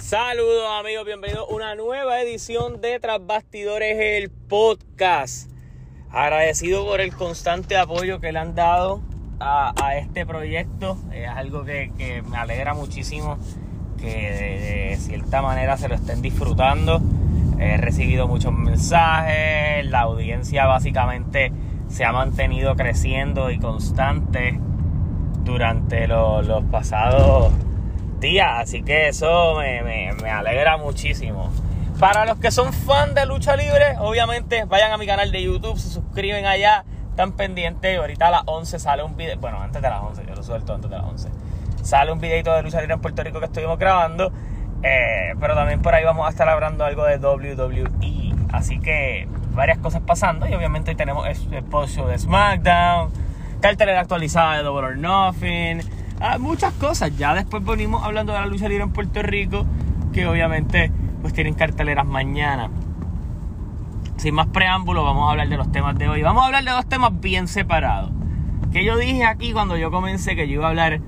Saludos amigos, bienvenidos a una nueva edición de Tras Bastidores, el podcast. Agradecido por el constante apoyo que le han dado a, este proyecto. Es algo que, me alegra muchísimo que de, cierta manera se lo estén disfrutando. He recibido muchos mensajes, la audiencia básicamente se ha mantenido creciendo y constante durante los pasados Así que eso me, alegra muchísimo. Para los que son fan de lucha libre, obviamente vayan a mi canal de YouTube, se suscriben allá, están pendientes. Ahorita a las 11 sale un video, bueno, antes de las 11, yo lo suelto antes de las 11. Sale un videito de lucha libre en Puerto Rico que estuvimos grabando. Eh, pero también por ahí vamos a estar hablando algo de WWE. Así que varias cosas pasando. Y obviamente tenemos el post show de SmackDown, cartelera actualizada de Double or Nothing Muchas cosas. Ya después venimos hablando de la lucha libre en Puerto Rico, que obviamente pues tienen carteleras mañana. Sin más preámbulos, vamos a hablar de los temas de hoy. Vamos a hablar de dos temas bien separados. Que yo dije aquí cuando yo comencé que yo iba a hablar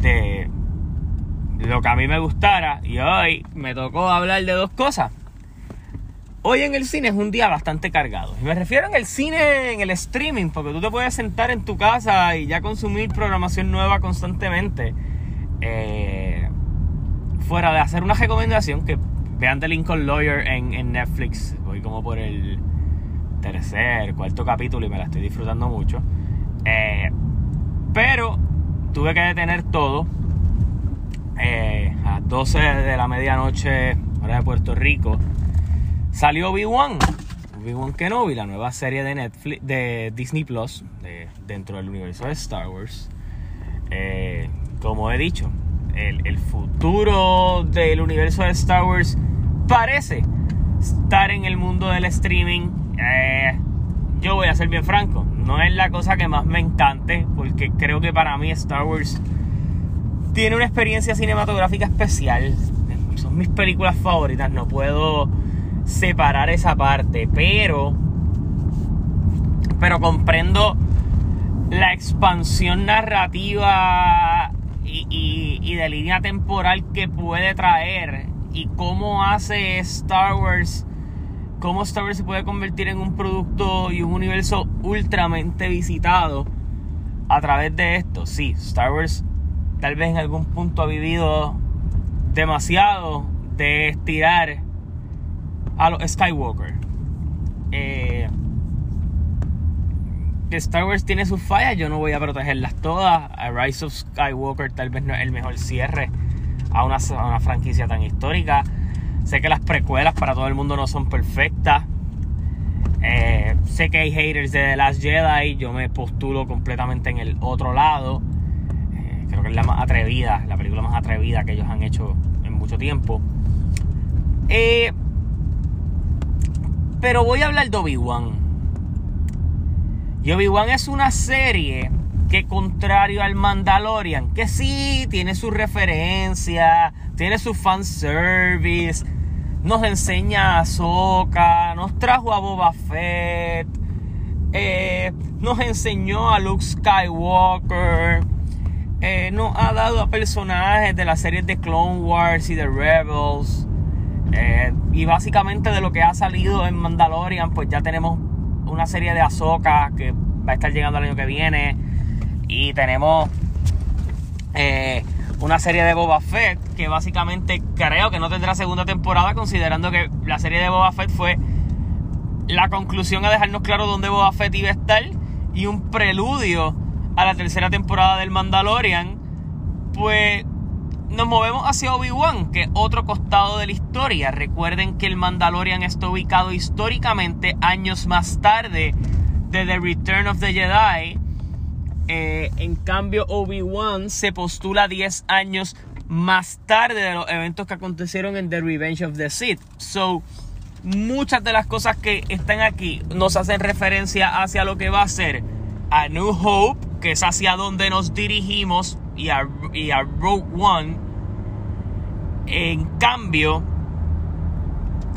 de lo que a mí me gustara. Y hoy me tocó hablar de dos cosas. Hoy en el cine es un día bastante cargado. Y me refiero en el cine, en el streaming, porque tú te puedes sentar en tu casa y ya consumir programación nueva constantemente. Eh, fuera de hacer una recomendación, que vean The Lincoln Lawyer en, Netflix. Voy como por el tercer, cuarto capítulo y me la estoy disfrutando mucho. Eh, pero tuve que detener todo. Eh, a las 12 de la medianoche, hora de Puerto Rico Salió Obi-Wan, Obi-Wan Kenobi, la nueva serie de Netflix, de Disney Plus, dentro del universo de Star Wars. Eh, como he dicho, el, futuro del universo de Star Wars parece estar en el mundo del streaming. Eh, yo voy a ser bien franco, no es la cosa que más me encante, porque creo que para mí Star Wars tiene una experiencia cinematográfica especial. Son mis películas favoritas, no puedo separar esa parte, pero pero comprendo la expansión narrativa y, y, de línea temporal que puede traer y cómo hace Star Wars, cómo Star Wars se puede convertir en un producto y un universo ultramente visitado a través de esto. Sí, Star Wars tal vez en algún punto ha vivido demasiado de estirar a los Skywalker. Eh, Star Wars tiene sus fallas, yo no voy a protegerlas todas. A Rise of Skywalker tal vez no es el mejor cierre a una, franquicia tan histórica. Sé que las precuelas para todo el mundo no son perfectas. Eh, sé que hay haters de The Last Jedi. Yo me postulo completamente en el otro lado. Eh, creo que es la más atrevida, la película más atrevida que ellos han hecho en mucho tiempo. Pero voy a hablar de Obi-Wan. Y Obi-Wan es una serie que contrario al Mandalorian, que sí tiene su referencia, tiene su fanservice, nos enseña a Ahsoka, nos trajo a Boba Fett, eh, nos enseñó a Luke Skywalker, eh, nos ha dado a personajes de las series de Clone Wars y de Rebels. Eh, y básicamente de lo que ha salido en Mandalorian, pues ya tenemos una serie de Ahsoka que va a estar llegando el año que viene. Y tenemos eh, una serie de Boba Fett que básicamente creo que no tendrá segunda temporada, considerando que la serie de Boba Fett fue la conclusión a dejarnos claro dónde Boba Fett iba a estar y un preludio a la tercera temporada del Mandalorian. Pues nos movemos hacia Obi-Wan, que es otro costado de la historia. Recuerden que el Mandalorian está ubicado históricamente años más tarde de The Return of the Jedi. Eh, en cambio, Obi-Wan se postula 10 años más tarde de los eventos que acontecieron en The Revenge of the Sith. So, muchas de las cosas que están aquí nos hacen referencia hacia lo que va a ser A New Hope, que es hacia donde nos dirigimos y a, Rogue One. En cambio,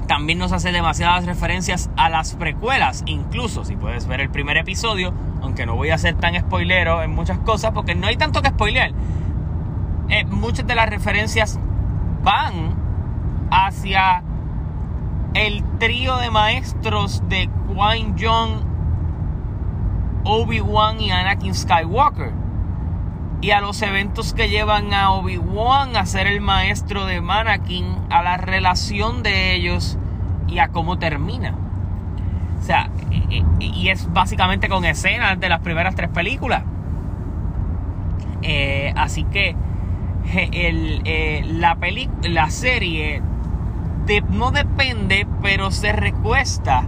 también nos hace demasiadas referencias a las precuelas. Incluso si puedes ver el primer episodio, aunque no voy a ser tan spoilero en muchas cosas, porque no hay tanto que spoilear. Eh, muchas de las referencias van hacia el trío de maestros de Qui Jong, Obi-Wan y Anakin Skywalker. Y a los eventos que llevan a Obi-Wan a ser el maestro de Anakin, a la relación de ellos y a cómo termina. O sea, y es básicamente con escenas de las primeras tres películas. Eh, así que eh, la, la serie no depende, pero se recuesta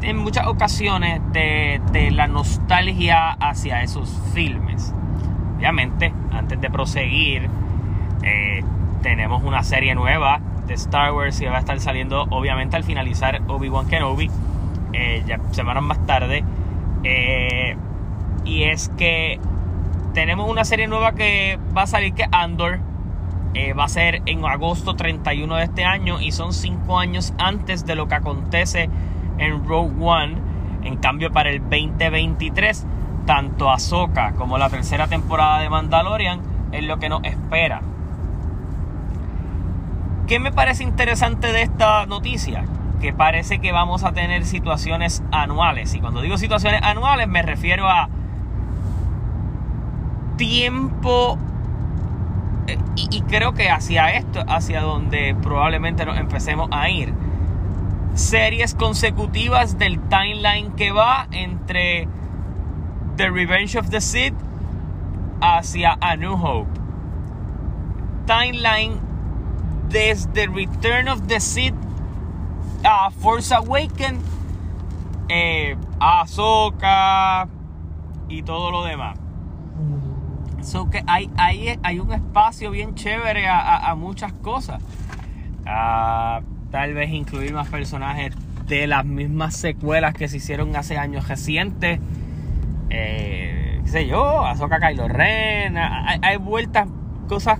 en muchas ocasiones de, la nostalgia hacia esos filmes. Obviamente, antes de proseguir, eh, tenemos una serie nueva de Star Wars que va a estar saliendo obviamente al finalizar Obi-Wan Kenobi, ya semanas más tarde. y es que tenemos una serie nueva que va a salir que Andor. Eh, va a ser en agosto 31 de este año y son 5 años antes de lo que acontece en Rogue One. En cambio, para el 2023, tanto Ahsoka como la tercera temporada de Mandalorian es lo que nos espera. ¿Qué me parece interesante de esta noticia? Que parece que vamos a tener situaciones anuales. Y cuando digo situaciones anuales me refiero a tiempo eh, y, creo que hacia esto, hacia donde probablemente nos empecemos a ir. Series consecutivas del timeline que va entre The Revenge of the Sith hacia A New Hope. Timeline desde Return of the Sith a Force Awakens, eh, Ahsoka y todo lo demás. Que hay, hay, hay un espacio bien chévere a, muchas cosas. tal vez incluir más personajes de las mismas secuelas que se hicieron hace años recientes. Eh, qué sé yo, Azoka Kylo Ren. Hay, hay, vueltas, cosas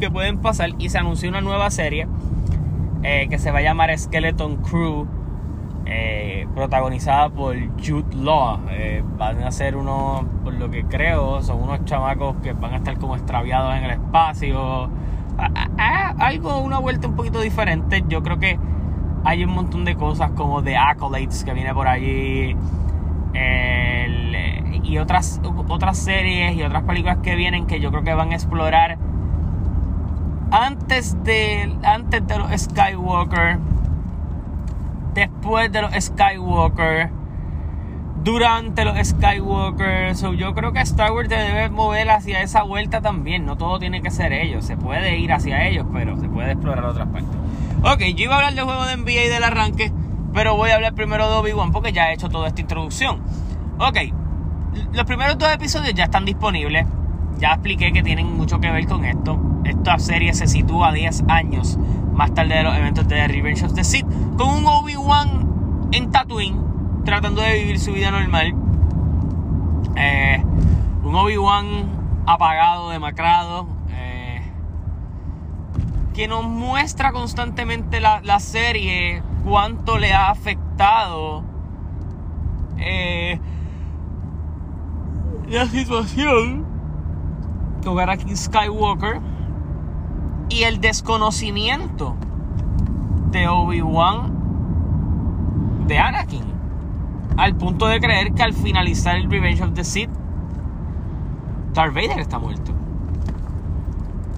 que pueden pasar. Y se anunció una nueva serie eh, que se va a llamar Skeleton Crew. Eh, protagonizada por Jude Law. Eh, van a ser unos, por lo que creo, son unos chamacos que van a estar como extraviados en el espacio. algo, una vuelta un poquito diferente. Yo creo que hay un montón de cosas como The Accolades que viene por allí. Y otras, otras series y otras películas que vienen que yo creo que van a explorar antes de, antes de los Skywalker después de los Skywalker, durante los Skywalker. yo creo que Star Wars debe mover hacia esa vuelta también. No todo tiene que ser ellos. Se puede ir hacia ellos, pero se puede explorar otras partes. Ok, yo iba a hablar del juego de NBA y del arranque, pero voy a hablar primero de Obi-Wan porque ya he hecho toda esta introducción. Ok, los primeros dos episodios ya están disponibles. Ya expliqué que tienen mucho que ver con esto. Esta serie se sitúa 10 años más tarde de los eventos de Revenge of the Sith, con un Obi-Wan en Tatooine, tratando de vivir su vida normal. Eh, un Obi-Wan apagado, demacrado, eh, que nos muestra constantemente la, serie cuánto le ha afectado eh, la situación con Anakin Skywalker y el desconocimiento de Obi-Wan de Anakin. Al punto de creer que al finalizar el Revenge of the Sith, Darth Vader está muerto.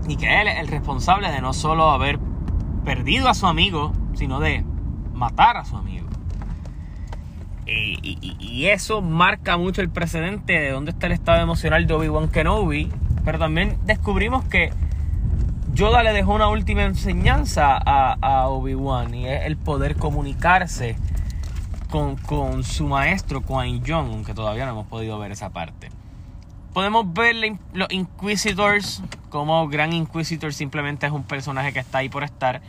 Y que él es el responsable de no solo haber perdido a su amigo, sino de matar a su amigo. Y, eso marca mucho el precedente de dónde está el estado emocional de Obi-Wan Kenobi. Pero también descubrimos que Yoda le dejó una última enseñanza a, Obi-Wan y es el poder comunicarse con, su maestro Qui Jong, aunque todavía no hemos podido ver esa parte. Podemos ver los Inquisitors, como Gran Inquisitor simplemente es un personaje que está ahí por estar.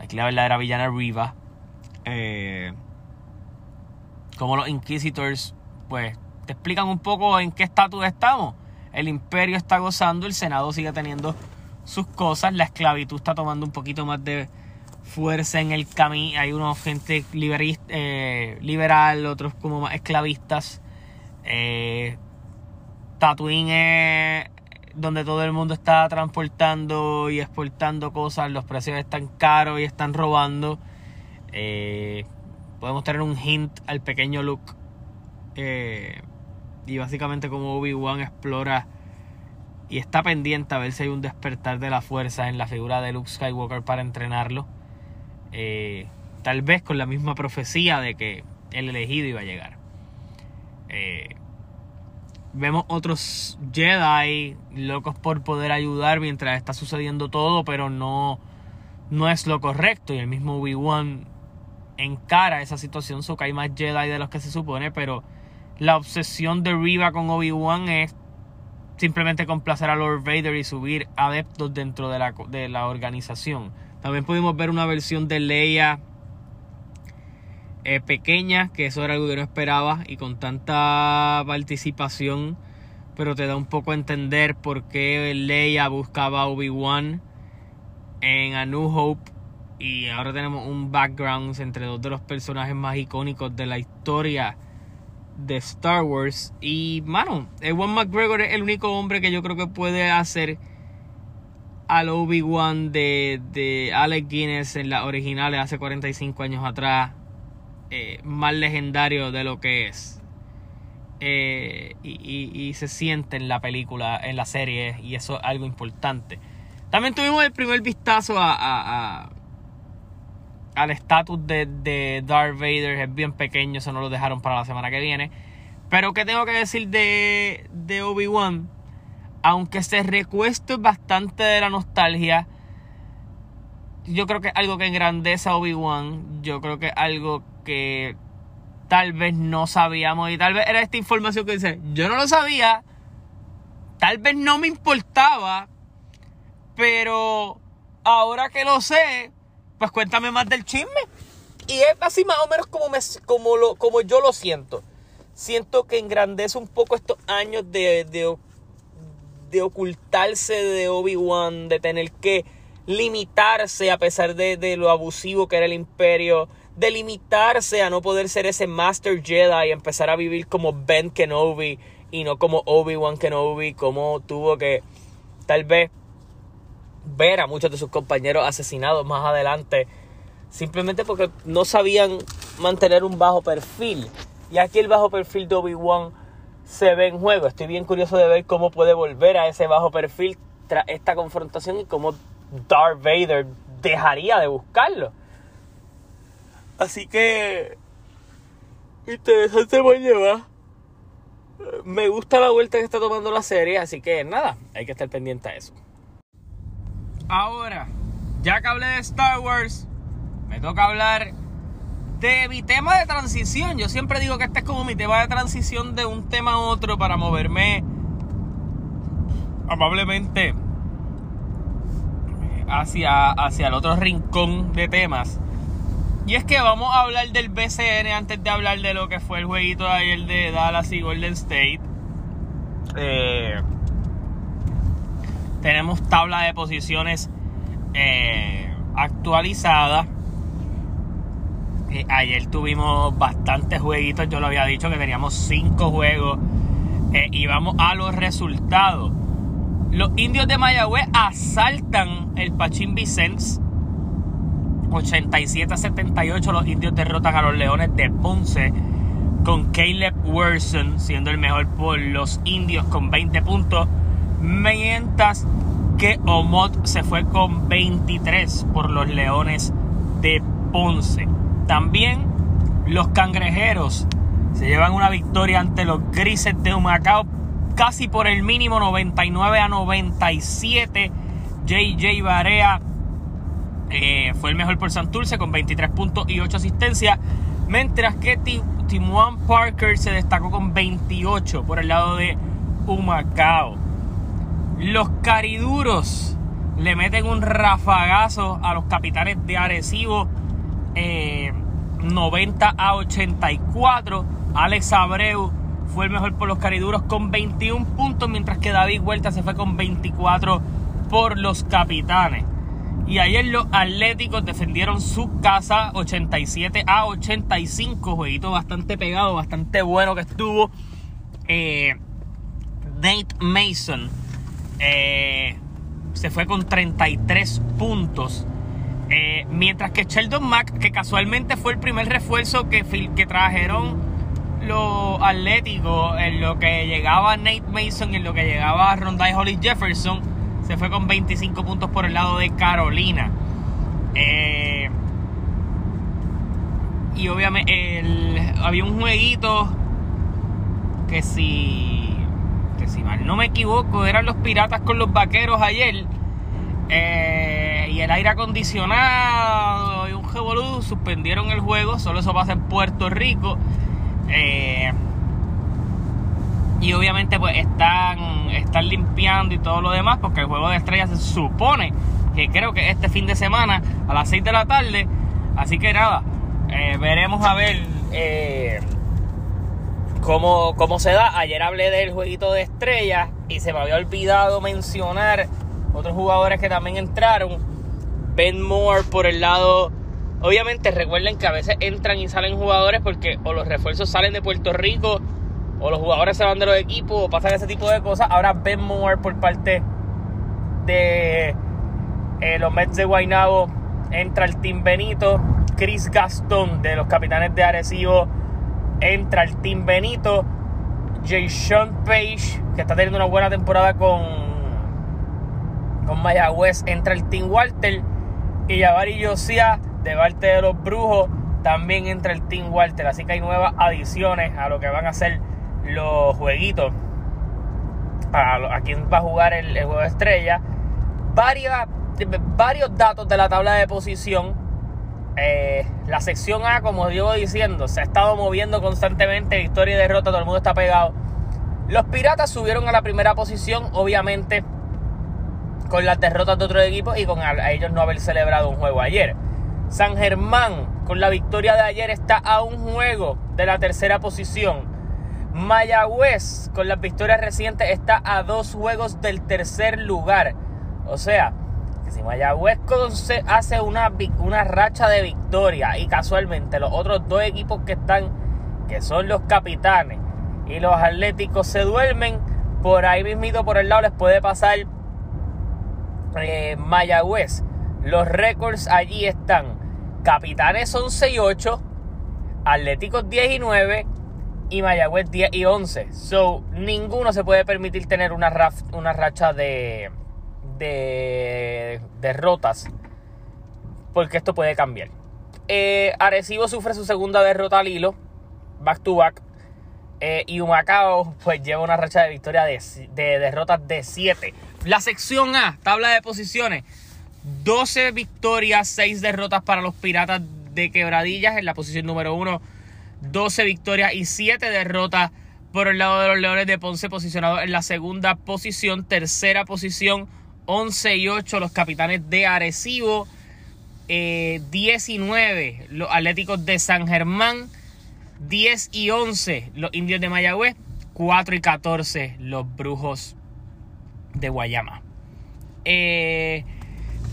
Aquí la verdadera villana Riva. Eh, como los Inquisitors, pues te explican un poco en qué estatus estamos. El imperio está gozando, el Senado sigue teniendo sus cosas. La esclavitud está tomando un poquito más de fuerza en el camino. Hay unos gente eh, liberal, otros como más esclavistas. Eh, Tatooine donde todo el mundo está transportando y exportando cosas, los precios están caros y están robando. Eh, podemos tener un hint al pequeño Luke. Eh, y básicamente como Obi-Wan explora y está pendiente a ver si hay un despertar de la fuerza en la figura de Luke Skywalker para entrenarlo. Eh, tal vez con la misma profecía de que el elegido iba a llegar. Eh, vemos otros Jedi locos por poder ayudar mientras está sucediendo todo, pero no, no es lo correcto. Y el mismo Obi-Wan encara esa situación, so hay más Jedi de los que se supone, pero la obsesión de Riva con Obi-Wan es simplemente complacer a Lord Vader y subir adeptos dentro de la, de la organización. También pudimos ver una versión de Leia eh, pequeña, que eso era algo que no esperaba, y con tanta participación, pero te da un poco a entender por qué Leia buscaba a Obi-Wan en A New Hope. Y ahora tenemos un background entre dos de los personajes más icónicos de la historia de Star Wars. Y, mano, Ewan McGregor es el único hombre que yo creo que puede hacer al Obi-Wan de, de Alec Guinness en las originales hace 45 años atrás. Eh, más legendario de lo que es. Eh, y, se siente en la película, en la serie, y eso es algo importante. También tuvimos el primer vistazo a, al estatus de, de, Darth Vader, es bien pequeño, eso no lo dejaron para la semana que viene. Pero ¿qué tengo que decir de, de Obi-Wan? Aunque se recueste bastante de la nostalgia, yo creo que es algo que engrandece a Obi-Wan. Yo creo que es algo que tal vez no sabíamos y tal vez era esta información que dice, yo no lo sabía, tal vez no me importaba, pero ahora que lo sé, pues cuéntame más del chisme. Y es así más o menos como, me, como, lo, como yo lo siento. Siento que engrandece un poco estos años de, de, de ocultarse de Obi-Wan, de tener que limitarse a pesar de, de, lo abusivo que era el imperio, de limitarse a no poder ser ese Master Jedi y empezar a vivir como Ben Kenobi y no como Obi-Wan Kenobi, como tuvo que tal vez ver a muchos de sus compañeros asesinados más adelante, simplemente porque no sabían mantener un bajo perfil. Y aquí el bajo perfil de Obi-Wan se ve en juego. Estoy bien curioso de ver cómo puede volver a ese bajo perfil tras esta confrontación y cómo Darth Vader dejaría de buscarlo. Así que interesante a llevar. Me gusta la vuelta que está tomando la serie, así que nada, hay que estar pendiente a eso. Ahora, ya que hablé de Star Wars, me toca hablar de mi tema de transición. Yo siempre digo que este es como mi tema de transición de un tema a otro para moverme amablemente hacia, hacia el otro rincón de temas. Y es que vamos a hablar del BCN antes de hablar de lo que fue el jueguito de ayer de Dallas y Golden State. Eh, tenemos tabla de posiciones eh, actualizada. Eh, ayer tuvimos bastantes jueguitos. Yo lo había dicho que teníamos cinco juegos. y vamos a los resultados. Los indios de Mayagüez asaltan el Pachín Vicens 87 a 78 los indios derrotan a los Leones de Ponce con Caleb Wilson siendo el mejor por los indios con 20 puntos. Mientras que Omot se fue con 23 por los Leones de Ponce. También los cangrejeros se llevan una victoria ante los grises de Humacao casi por el mínimo 99 a 97. JJ Barea eh, fue el mejor por Santurce con 23 puntos y 8 asistencias. Mientras que Timuan Parker se destacó con 28 por el lado de Humacao. Los cariduros le meten un rafagazo a los capitanes de Arecibo. 90 eh, a 84. Alex Abreu fue el mejor por los cariduros con 21 puntos, mientras que David Huerta se fue con 24 por los capitanes. Y ayer los Atléticos defendieron su casa 87 a 85. Jueguito bastante pegado, bastante bueno que estuvo. Eh, Nate Mason eh, se fue con 33 puntos. Eh, mientras que Sheldon Mack, que casualmente fue el primer refuerzo que, que trajeron los Atléticos, en lo que llegaba Nate Mason, en lo que llegaba Rondai Holly Jefferson, se fue con 25 puntos por el lado de Carolina. Eh, y obviamente había un jueguito que si, si mal no me equivoco, eran los piratas con los vaqueros ayer. Eh, y el aire acondicionado y un revolú suspendieron el juego. Solo eso pasa en Puerto Rico. Eh, y obviamente pues están, están limpiando y todo lo demás porque el juego de estrellas se supone que creo que este fin de semana a las 6 de la tarde. Así que nada, eh, veremos a ver cómo, cómo se da. Ayer hablé del jueguito de estrellas y se me había olvidado mencionar otros jugadores que también entraron. Ben Moore por el lado... Obviamente recuerden que a veces entran y salen jugadores porque o los refuerzos salen de Puerto Rico o los jugadores se van de los equipos o pasan ese tipo de cosas. Ahora Ben Moore por parte de eh, los Mets de Guaynabo entra el Team Benito. Chris Gastón de los Capitanes de Arecibo entra el Team Benito. Jason Page, que está teniendo una buena temporada con, con Mayagüez, entra el Team Walter. Y Javari Yosia, de parte de los Brujos, también entra el Team Walter. Así que hay nuevas adiciones a lo que van a ser los jueguitos. A, a quién va a jugar el, juego estrella. Varios datos de la tabla de posición. Eh, la sección A, como llevo diciendo, se ha estado moviendo constantemente, victoria y derrota, todo el mundo está pegado. Los Piratas subieron a la primera posición, obviamente con las derrotas de otros equipos y con a ellos no haber celebrado un juego ayer. San Germán, con la victoria de ayer, está a un juego de la tercera posición. Mayagüez, con las victorias recientes, está a dos juegos del tercer lugar. O sea, si Mayagüez hace una, una racha de victoria y casualmente los otros dos equipos que están, que son los capitanes y los atléticos se duermen, por ahí mismito por el lado les puede pasar eh, Mayagüez. Los récords allí están. Capitanes 11 y 8, Atléticos 10 y 9 y Mayagüez 10 y 11. So, ninguno se puede permitir tener una, una racha de, de derrotas, porque esto puede cambiar. Eh, Arecibo sufre su segunda derrota al hilo, back to back. Eh, y Humacao pues lleva una racha de victoria de, de derrotas de 7. La sección A, tabla de posiciones. 12 victorias, 6 derrotas para los Piratas de Quebradillas en la posición número 1. 12 victorias y 7 derrotas por el lado de los Leones de Ponce posicionados en la segunda posición. Tercera posición 11 y 8 los capitanes de Arecibo, 19 eh, los Atléticos de San Germán, 10 y 11 los Indios de Mayagüez, 4 y 14 los Brujos de Guayama. Eh,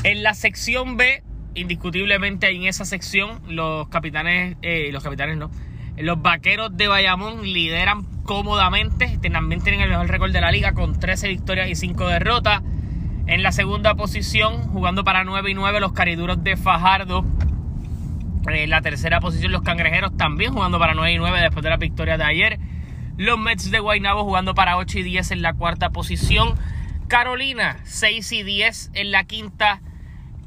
en la sección B, indiscutiblemente en esa sección, los capitanes, eh, los capitanes no, los vaqueros de Bayamón lideran cómodamente, también tienen el mejor récord de la liga con 13 victorias y 5 derrotas. En la segunda posición, jugando para 9 y 9, los cariduros de Fajardo. En la tercera posición, los cangrejeros también jugando para 9 y 9 después de la victoria de ayer. Los Mets de Guaynabo jugando para 8 y 10 en la cuarta posición. Carolina, 6 y 10 en la quinta.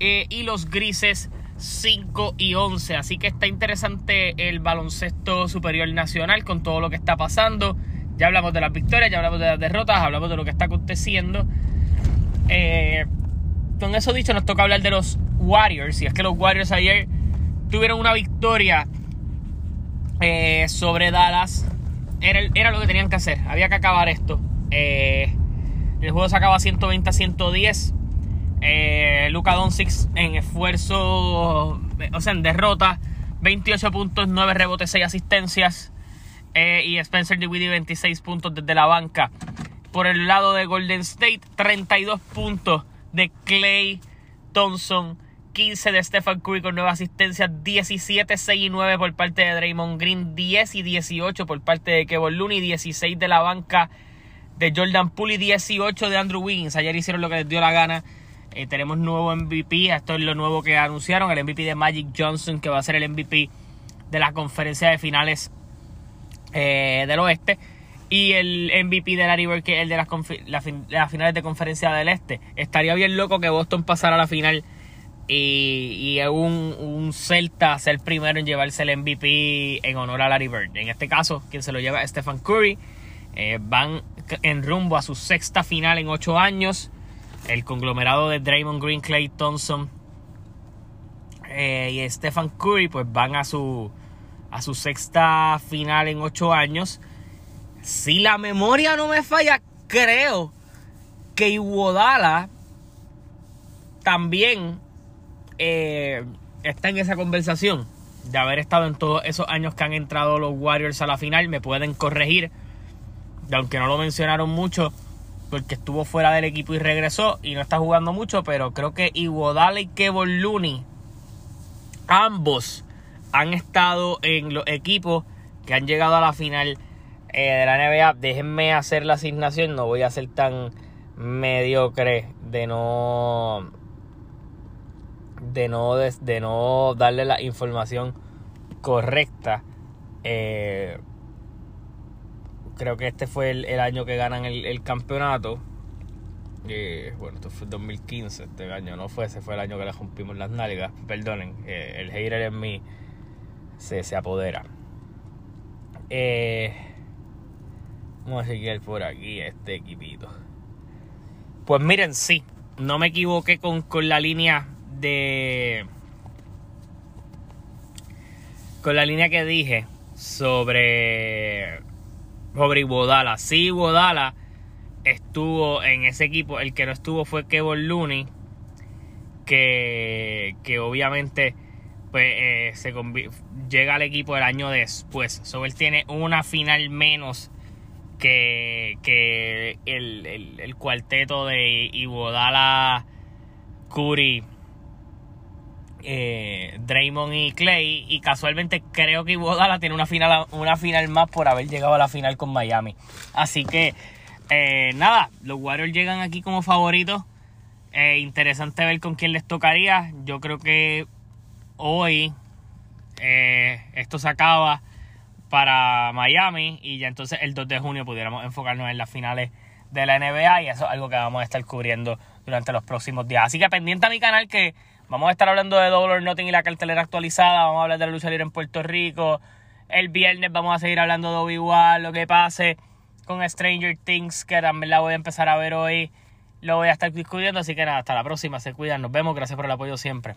Eh, y los grises, 5 y 11. Así que está interesante el baloncesto superior nacional con todo lo que está pasando. Ya hablamos de las victorias, ya hablamos de las derrotas, hablamos de lo que está aconteciendo. Eh, con eso dicho, nos toca hablar de los Warriors. Y es que los Warriors ayer tuvieron una victoria eh, sobre Dallas. Era, lo que tenían que hacer. Había que acabar esto. Eh, el juego se acaba 120 a 110. Eh, Luka Doncic en esfuerzo, o sea, en derrota. 28 puntos, 9 rebotes, 6 asistencias. y Spencer DeWitt 26 puntos desde la banca. Por el lado de Golden State, 32 puntos de Clay Thompson. 15 de Stephen Curry con nueva asistencia, 17, 6 y 9 por parte de Draymond Green, 10 y 18 por parte de Kevin Looney, 16 de la banca de Jordan Poole y 18 de Andrew Wiggins. Ayer hicieron lo que les dio la gana. Eh, tenemos nuevo MVP. Esto es lo nuevo que anunciaron. El MVP de Magic Johnson, que va a ser el MVP de la conferencia de finales eh, del oeste. Y el MVP de Larry Bird, que es el de las, las finales de conferencia del este. Estaría bien loco que Boston pasara a la final y, y un, un, Celta ser primero en llevarse el MVP en honor a Larry Bird. En este caso, quien se lo lleva es Stephen Curry. Eh, van en rumbo a su sexta final en ocho años. El conglomerado de Draymond Green, Clay Thompson eh, y Stephen Curry pues van a su, a su sexta final en ocho años. Si la memoria no me falla, creo que Iguodala también eh, está en esa conversación de haber estado en todos esos años que han entrado los Warriors a la final. Me pueden corregir, aunque no lo mencionaron mucho, porque estuvo fuera del equipo y regresó y no está jugando mucho, pero creo que Iguodala y Kevin Looney, ambos han estado en los equipos que han llegado a la final eh, de la NBA. Déjenme hacer la asignación, no voy a ser tan mediocre de no de no, de, no darle la información correcta. Eh, creo que este fue el, año que ganan el, campeonato. Eh, bueno, esto fue 2015, este año no fue, ese fue el año que le rompimos las nalgas. Perdonen, eh, el hater en mí se, se apodera. Vamos a seguir por aquí este equipito. Pues miren, sí, no me equivoqué con, con la línea de. Con la línea que dije sobre. Sobre Iguodala. Sí, Iguodala estuvo en ese equipo. El que no estuvo fue Kevin Looney. Que, que obviamente pues, eh, se llega al equipo el año después. So, él tiene una final menos que, que el, el, cuarteto de Iguodala, Curry, eh, Draymond y Clay. Y casualmente creo que Iguodala tiene una final, una final más por haber llegado a la final con Miami. Así que, eh, nada, los Warriors llegan aquí como favoritos. Eh, interesante ver con quién les tocaría. Yo creo que hoy esto se acaba para Miami y ya entonces el 2 de junio pudiéramos enfocarnos en las finales de la NBA y eso es algo que vamos a estar cubriendo durante los próximos días. Así que pendiente a mi canal que Vamos a estar hablando de Double or Nothing y la cartelera actualizada. Vamos a hablar de la lucha libre en Puerto Rico. El viernes vamos a seguir hablando de Obi-Wan, lo que pase con Stranger Things, que también la voy a empezar a ver hoy. Lo voy a estar discutiendo. Así que nada, hasta la próxima. Se cuidan. Nos vemos. Gracias por el apoyo siempre.